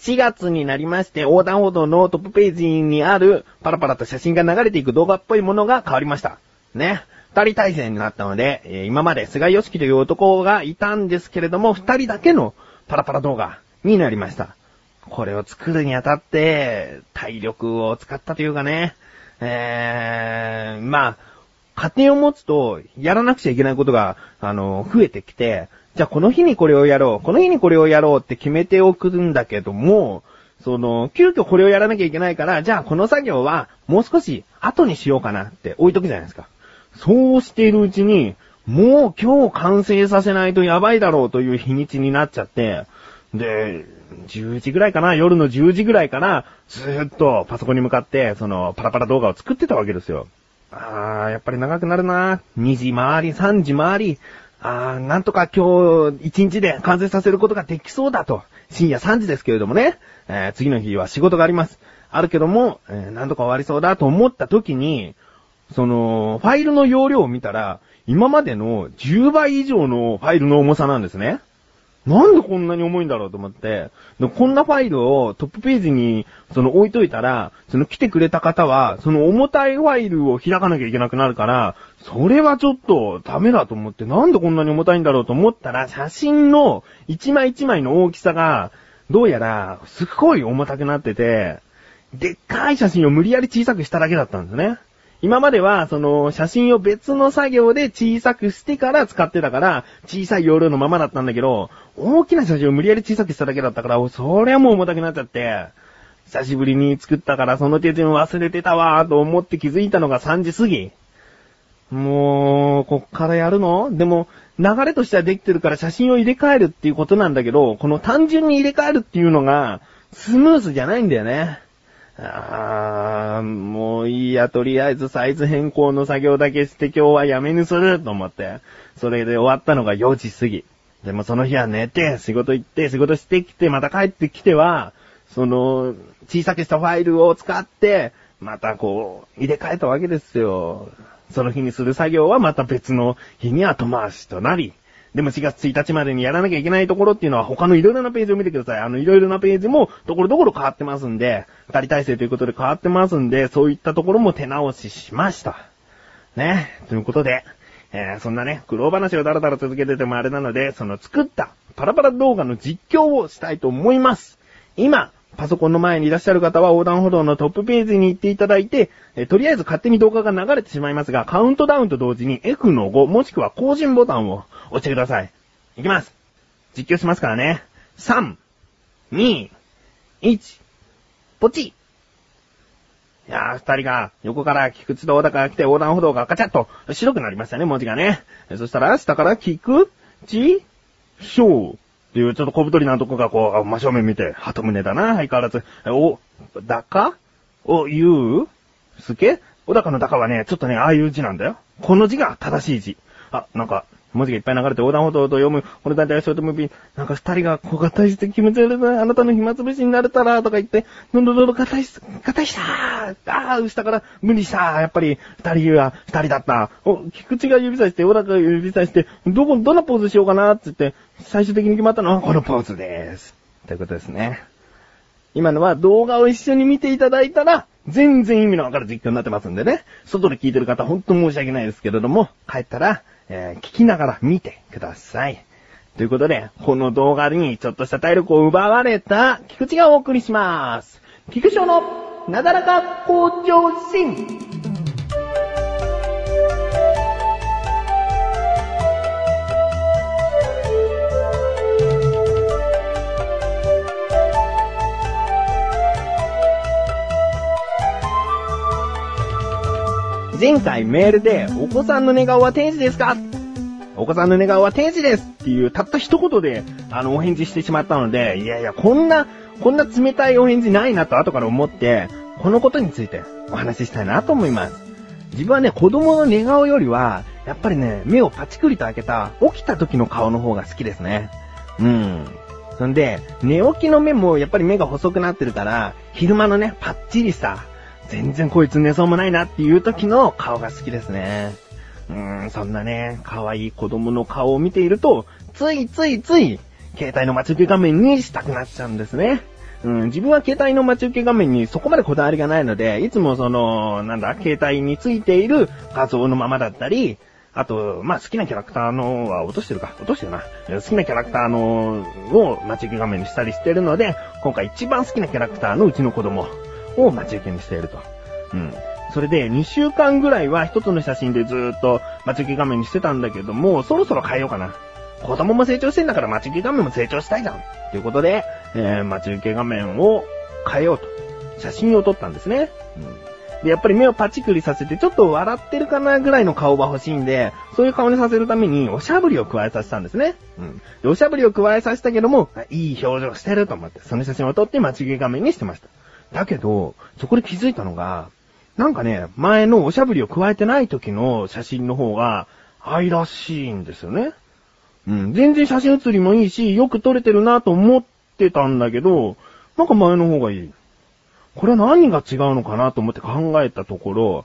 4月になりまして、横断歩道のトップページにあるパラパラと写真が流れていく動画っぽいものが変わりました。ね。二人体制になったので、えー今まで菅義樹という男がいたんですけれども、二人だけのパラパラ動画になりました。これを作るにあたって、体力を使ったというかね、えー、まあ、家庭を持つと、やらなくちゃいけないことが、あの、増えてきて、じゃあこの日にこれをやろう、この日にこれをやろうって決めておくんだけども、その、急遽これをやらなきゃいけないから、じゃあこの作業はもう少し後にしようかなって置いとくじゃないですか。そうしているうちに、もう今日完成させないとやばいだろうという日にちになっちゃって、で、10時ぐらいかな、夜の10時ぐらいから、ずーっとパソコンに向かって、その、パラパラ動画を作ってたわけですよ。あー、やっぱり長くなるな2時回り、3時回り、あー、なんとか今日1日で完成させることができそうだと。深夜3時ですけれどもね、えー次の日は仕事があります。あるけども、えーなんとか終わりそうだと思った時に、その、ファイルの容量を見たら、今までの10倍以上のファイルの重さなんですね。なんでこんなに重いんだろうと思って、こんなファイルをトップページにその置いといたら、その来てくれた方は、その重たいファイルを開かなきゃいけなくなるから、それはちょっとダメだと思って、なんでこんなに重たいんだろうと思ったら、写真の一枚一枚の大きさが、どうやらすっごい重たくなってて、でっかい写真を無理やり小さくしただけだったんですね。今までは、その、写真を別の作業で小さくしてから使ってたから、小さい容量のままだったんだけど、大きな写真を無理やり小さくしただけだったから、そりゃもう重たくなっちゃって、久しぶりに作ったからその手順忘れてたわーと思って気づいたのが3時過ぎ。もう、こっからやるの？でも、流れとしてはできてるから写真を入れ替えるっていうことなんだけど、この単純に入れ替えるっていうのが、スムースじゃないんだよね。あー、もういいや、とりあえずサイズ変更の作業だけして今日はやめにすると思って。それで終わったのが4時過ぎ。でもその日は寝て、仕事行って、仕事してきて、また帰ってきては、その、小さくしたファイルを使って、またこう、入れ替えたわけですよ。その日にする作業はまた別の日に後回しとなり、でも4月1日までにやらなきゃいけないところっていうのは他のいろいろなページを見てください。あのいろいろなページもところどころ変わってますんで、二人体制ということで変わってますんで、そういったところも手直ししました。ね。ということで、えーそんなね、苦労話をだらだら続けててもあれなので、その作ったパラパラ動画の実況をしたいと思います。今、パソコンの前にいらっしゃる方は横断歩道のトップページに行っていただいて、えーとりあえず勝手に動画が流れてしまいますが、カウントダウンと同時に F の5もしくは更新ボタンを押してください。いきます。実況しますからね。3、2、1、ポチいやー、二人が横から菊池と小高が来て横断歩道がガチャッと白くなりましたね、文字がね。そしたら、下から菊池しょうっていうちょっと小太りなとこがこう、真正面見て、鳩胸だな、相変わらず。お、だかお、ゆう？すけ？小高の高はね、ちょっとね、ああいう字なんだよ。この字が正しい字。あ、なんか、文字がいっぱい流れて横断歩道と読む、この団体はショートムービー、なんか二人が小型して気持ち悪いな、あなたの暇つぶしになれたら、とか言って、どんどんどんどん硬いし、硬いしたーあー、下から無理したやっぱり、二人は二人だった。お、菊池が指さして、小高が指さして、どこ、どんなポーズしようかな、つって、最終的に決まったのはこのポーズでーす。ということですね。今のは動画を一緒に見ていただいたら、全然意味のわかる実況になってますんでね。外で聞いてる方、ほんと申し訳ないですけれども、帰ったら、えー聞きながら見てください。ということで、この動画にちょっとした体力を奪われた菊池がお送りします。菊池のなだらか向上心。前回メールで、お子さんの寝顔は天使ですか？お子さんの寝顔は天使ですっていう、たった一言で、あの、お返事してしまったので、いやいや、こんな、こんな冷たいお返事ないなと後から思って、このことについてお話ししたいなと思います。自分はね、子供の寝顔よりは、やっぱりね、目をパチクリと開けた、起きた時の顔の方が好きですね。うん。そんで、寝起きの目もやっぱり目が細くなってるから、昼間のね、パッチリした、全然こいつ寝そうもないなっていう時の顔が好きですね。うーん、そんなね、可愛い子供の顔を見ていると、ついついつい、携帯の待ち受け画面にしたくなっちゃうんですね。うん、自分は携帯の待ち受け画面にそこまでこだわりがないので、いつもその、なんだ、携帯についている画像のままだったり、あと、まあ、好きなキャラクターのは落としてるか。落としてるな。好きなキャラクターのを待ち受け画面にしたりしてるので、今回一番好きなキャラクターのうちの子供を待ち受けにしていると。うん。それで、2週間ぐらいは一つの写真でずーっと待ち受け画面にしてたんだけども、そろそろ変えようかな。子供も成長してんだから待ち受け画面も成長したいじゃん。ということで、えー、待ち受け画面を変えようと。写真を撮ったんですね。うん。で、やっぱり目をパチクリさせて、ちょっと笑ってるかなぐらいの顔が欲しいんで、そういう顔にさせるために、おしゃぶりを加えさせたんですね。うん。で、おしゃぶりを加えさせたけども、いい表情してると思って、その写真を撮って待ち受け画面にしてました。だけど、そこで気づいたのが、なんかね、前のおしゃぶりを加えてない時の写真の方が、愛らしいんですよね。うん、全然写真写りもいいし、よく撮れてるなと思ってたんだけど、なんか前の方がいい。これは何が違うのかなと思って考えたところ、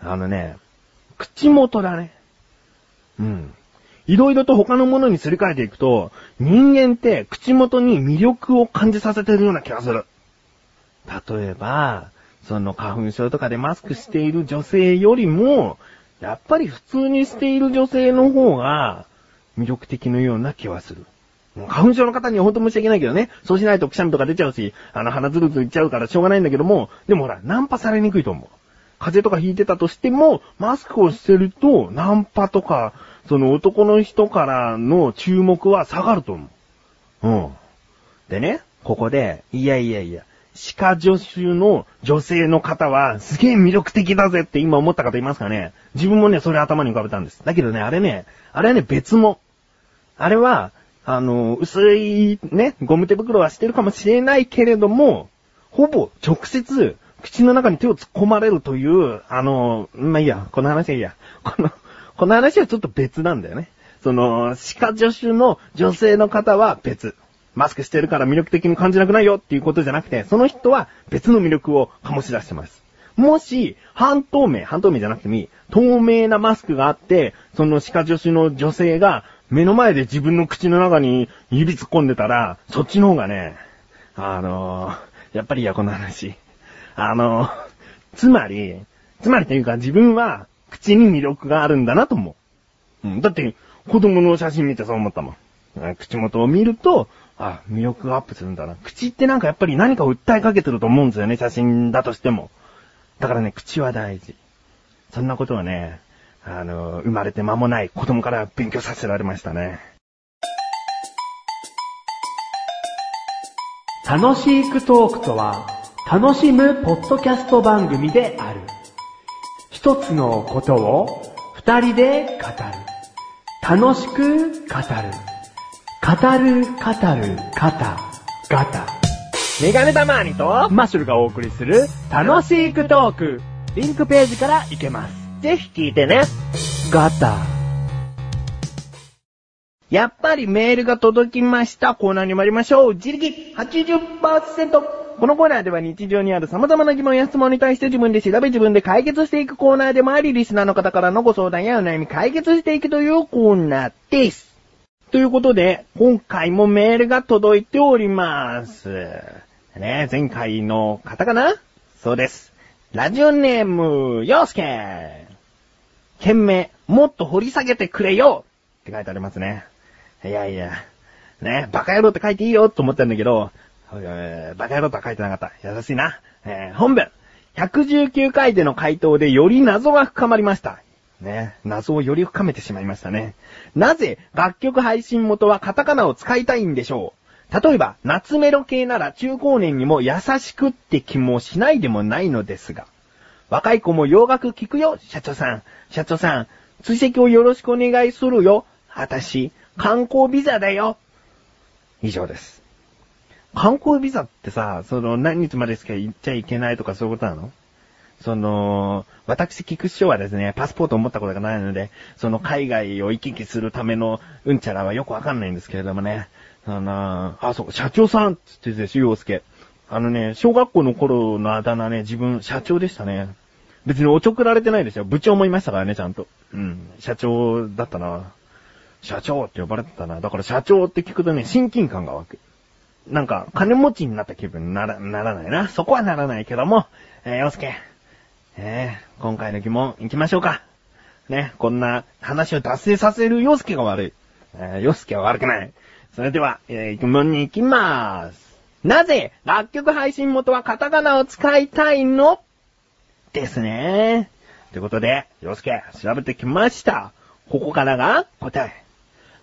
あのね、口元だね。うん。いろいろと他のものにすり替えていくと、人間って口元に魅力を感じさせてるような気がする。例えば、その花粉症とかでマスクしている女性よりも、やっぱり普通にしている女性の方が、魅力的のような気はする。花粉症の方には本当申し訳ないけどね。そうしないとくしゃみとか出ちゃうし、あの鼻ずるずるいっちゃうからしょうがないんだけども、でもほら、ナンパされにくいと思う。風邪とか引いてたとしても、マスクをしてると、ナンパとか、その男の人からの注目は下がると思う。うん。でね、ここで、いやいやいや、歯科助手の女性の方は、すげえ魅力的だぜって今思った方いますかね？自分もね、それ頭に浮かべたんです。だけどね、あれね、あれはね、別も。あれは、あの、薄いね、ゴム手袋はしてるかもしれないけれども、ほぼ直接、口の中に手を突っ込まれるという、あの、まあ、いいや、この話はいいや。この、この話はちょっと別なんだよね。その、歯科助手の女性の方は別。マスクしてるから魅力的に感じなくないよっていうことじゃなくて、その人は別の魅力を醸し出してます。もし、半透明、半透明じゃなくてもいい、透明なマスクがあって、その歯科助手の女性が目の前で自分の口の中に指突っ込んでたら、そっちの方がね、あのー、やっぱりいや、この話。あのー、つまり、つまりというか自分は口に魅力があるんだなと思う。うん、だって、子供の写真見てそう思ったもん。口元を見ると、あ、魅力がアップするんだな。口ってなんかやっぱり何かを訴えかけてると思うんですよね、写真だとしても。だからね、口は大事。そんなことはね、あの、生まれて間もない子供から勉強させられましたね。楽しくトークとは、楽しむポッドキャスト番組である。一つのことを二人で語る。楽しく語る。語る、語る、肩、ガタ。メガネたまーにと、マッシュルがお送りする楽しくトーク。リンクページから行けます。ぜひ聞いてね。ガタ。やっぱりメールが届きました。コーナーに参りましょう。自力80%。このコーナーでは日常にある様々な疑問や質問に対して自分で調べ自分で解決していくコーナーでもあり、リスナーの方からのご相談やお悩み解決していくというコーナーです。ということで、今回もメールが届いております。ね、前回の方かな？そうです。ラジオネーム、ヨースケ件名、もっと掘り下げてくれよって書いてありますね。いやいや、ね、バカ野郎って書いていいよと思ったんだけど、えバカ野郎とは書いてなかった。優しいな。えー、本文。119回での回答でより謎が深まりました。ね、謎をより深めてしまいましたね。なぜ楽曲配信元はカタカナを使いたいんでしょう？例えば、夏メロ系なら中高年にも優しくって気もしないでもないのですが。若い子も洋楽聞くよ、社長さん。社長さん、追跡をよろしくお願いするよ。あたし、観光ビザだよ。以上です。観光ビザってさ、その何日までしか行っちゃいけないとかそういうことなの？その、私、菊師匠はですね、パスポートを持ったことがないので、その海外を行き来するためのうんちゃらはよくわかんないんですけれどもね。あの、あ、そう、社長さんって言ってですよ、洋介。あのね、小学校の頃のあだ名ね、自分、社長でしたね。別におちょくられてないですよ。部長もいましたからね、ちゃんと。うん。社長だったな。社長って呼ばれてたな。だから社長って聞くとね、親近感が湧く。なんか、金持ちになった気分になら、ならないな。そこはならないけども、えー、洋介。え、今回の疑問行きましょうか。ね、こんな話を達成させる洋介が悪い。えー、洋介は悪くない。それでは、えー、疑問に行きまーす。なぜ、楽曲配信元はカタカナを使いたいの？ですね。ということで、洋介、調べてきました。ここからが答え。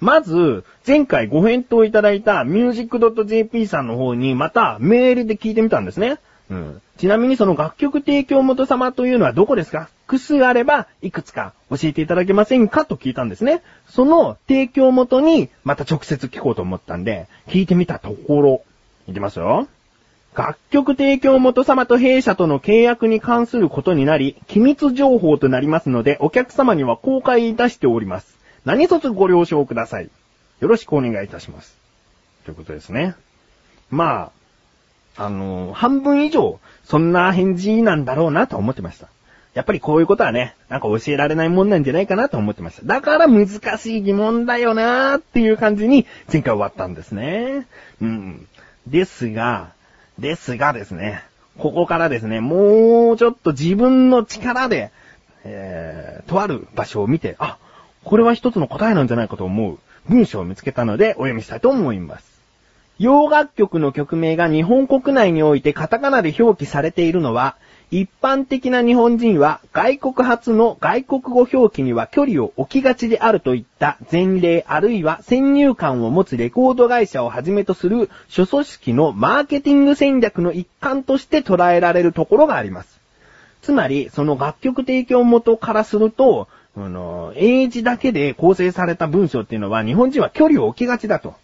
まず、前回ご返答いただいた music.jp さんの方にまたメールで聞いてみたんですね。うん。ちなみにその楽曲提供元様というのはどこですか？複数あればいくつか教えていただけませんか？と聞いたんですね。その提供元にまた直接聞こうと思ったんで、聞いてみたところ、いきますよ。楽曲提供元様と弊社との契約に関することになり、機密情報となりますので、お客様には公開いたしております。何卒ご了承ください。よろしくお願いいたします。ということですね。まあ、あの、半分以上、そんな返事なんだろうなと思ってました。やっぱりこういうことはね、なんか教えられないもんなんじゃないかなと思ってました。だから難しい疑問だよなーっていう感じに前回終わったんですね。うん。ですが、ですがですね、ここからですね、もうちょっと自分の力で、えー、とある場所を見て、あ、これは一つの答えなんじゃないかと思う文章を見つけたのでお読みしたいと思います。洋楽曲の曲名が日本国内においてカタカナで表記されているのは、一般的な日本人は外国発の外国語表記には距離を置きがちであるといった前例あるいは先入観を持つレコード会社をはじめとする諸組織のマーケティング戦略の一環として捉えられるところがあります。つまり、その楽曲提供元からすると、あの、英字だけで構成された文章っていうのは日本人は距離を置きがちだと。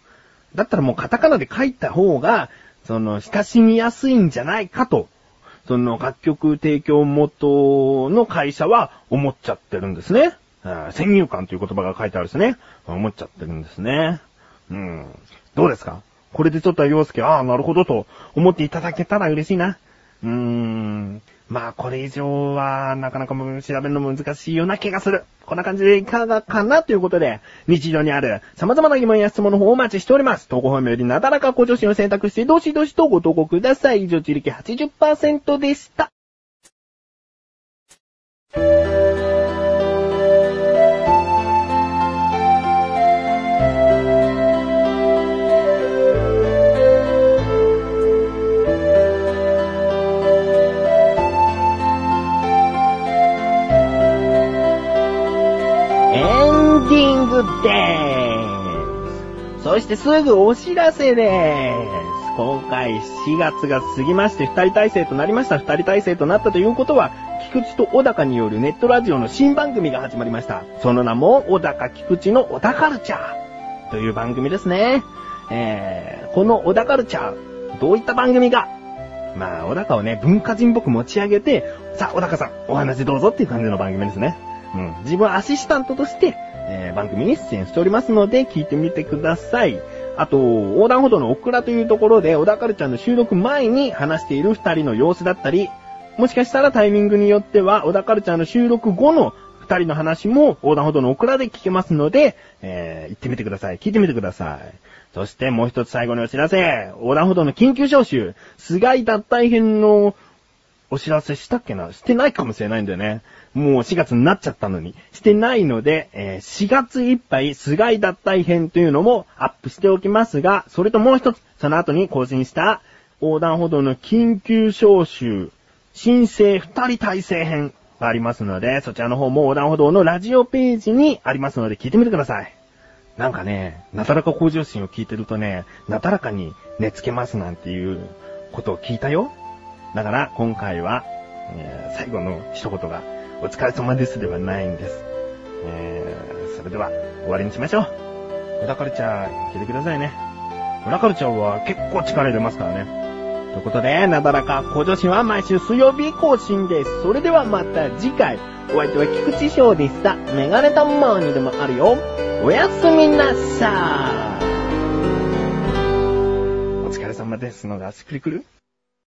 だったらもうカタカナで書いた方が、その、親しみやすいんじゃないかと、その楽曲提供元の会社は思っちゃってるんですね。先入観という言葉が書いてあるんですね。思っちゃってるんですね。うん。どうですか？これでちょっと洋介、ああ、なるほどと思っていただけたら嬉しいな。うーん。まあ、これ以上は、なかなか調べるの難しいような気がする。こんな感じでいかがかなということで、日常にある様々な疑問や質問の方をお待ちしております。投稿方面よりなだらか向上心を選択して、どしどしとご投稿ください。以上、自力80%でした。です。そしてすぐお知らせでーす。今回4月が過ぎまして2人体制となりました。2人体制となったということは、菊池と小高によるネットラジオの新番組が始まりました。その名も、小高菊池の小高カルチャーという番組ですね。えー、この小高カルチャー、どういった番組か。まあ、小高をね、文化人っぽく持ち上げて、さあ、小高さん、お話どうぞっていう感じの番組ですね。うん。自分はアシスタントとして、えー、番組に出演しておりますので、聞いてみてください。あと、横断歩道のオクラというところで、小田カルちゃんの収録前に話している二人の様子だったり、もしかしたらタイミングによっては、小田カルちゃんの収録後の二人の話も横断歩道のオクラで聞けますので、えー、行ってみてください。聞いてみてください。そしてもう一つ最後にお知らせ。横断歩道の緊急招集。菅井脱退編のお知らせしたっけな？してないかもしれないんだよね。もう4月になっちゃったのに、してないので、えー、4月いっぱい菅井脱退編というのもアップしておきますが、それともう一つ、その後に更新した横断歩道の緊急招集、申請二人体制編がありますので、そちらの方も横断歩道のラジオページにありますので聞いてみてください。なんかね、なだらか向上心を聞いてるとね、なだらかに寝つけますなんていうことを聞いたよ。だから今回は、えー、最後の一言がお疲れ様ですではないんです。えー、それでは終わりにしましょう。裏カルチャー、聞いてくださいね。裏カルチャーは結構力入れますからね。ということで、なだらか向上心は毎週水曜日更新です。それではまた次回。お相手は菊池翔でした。メガネタマーにでもあるよ。おやすみなさー。お疲れ様ですのがしっくりくる？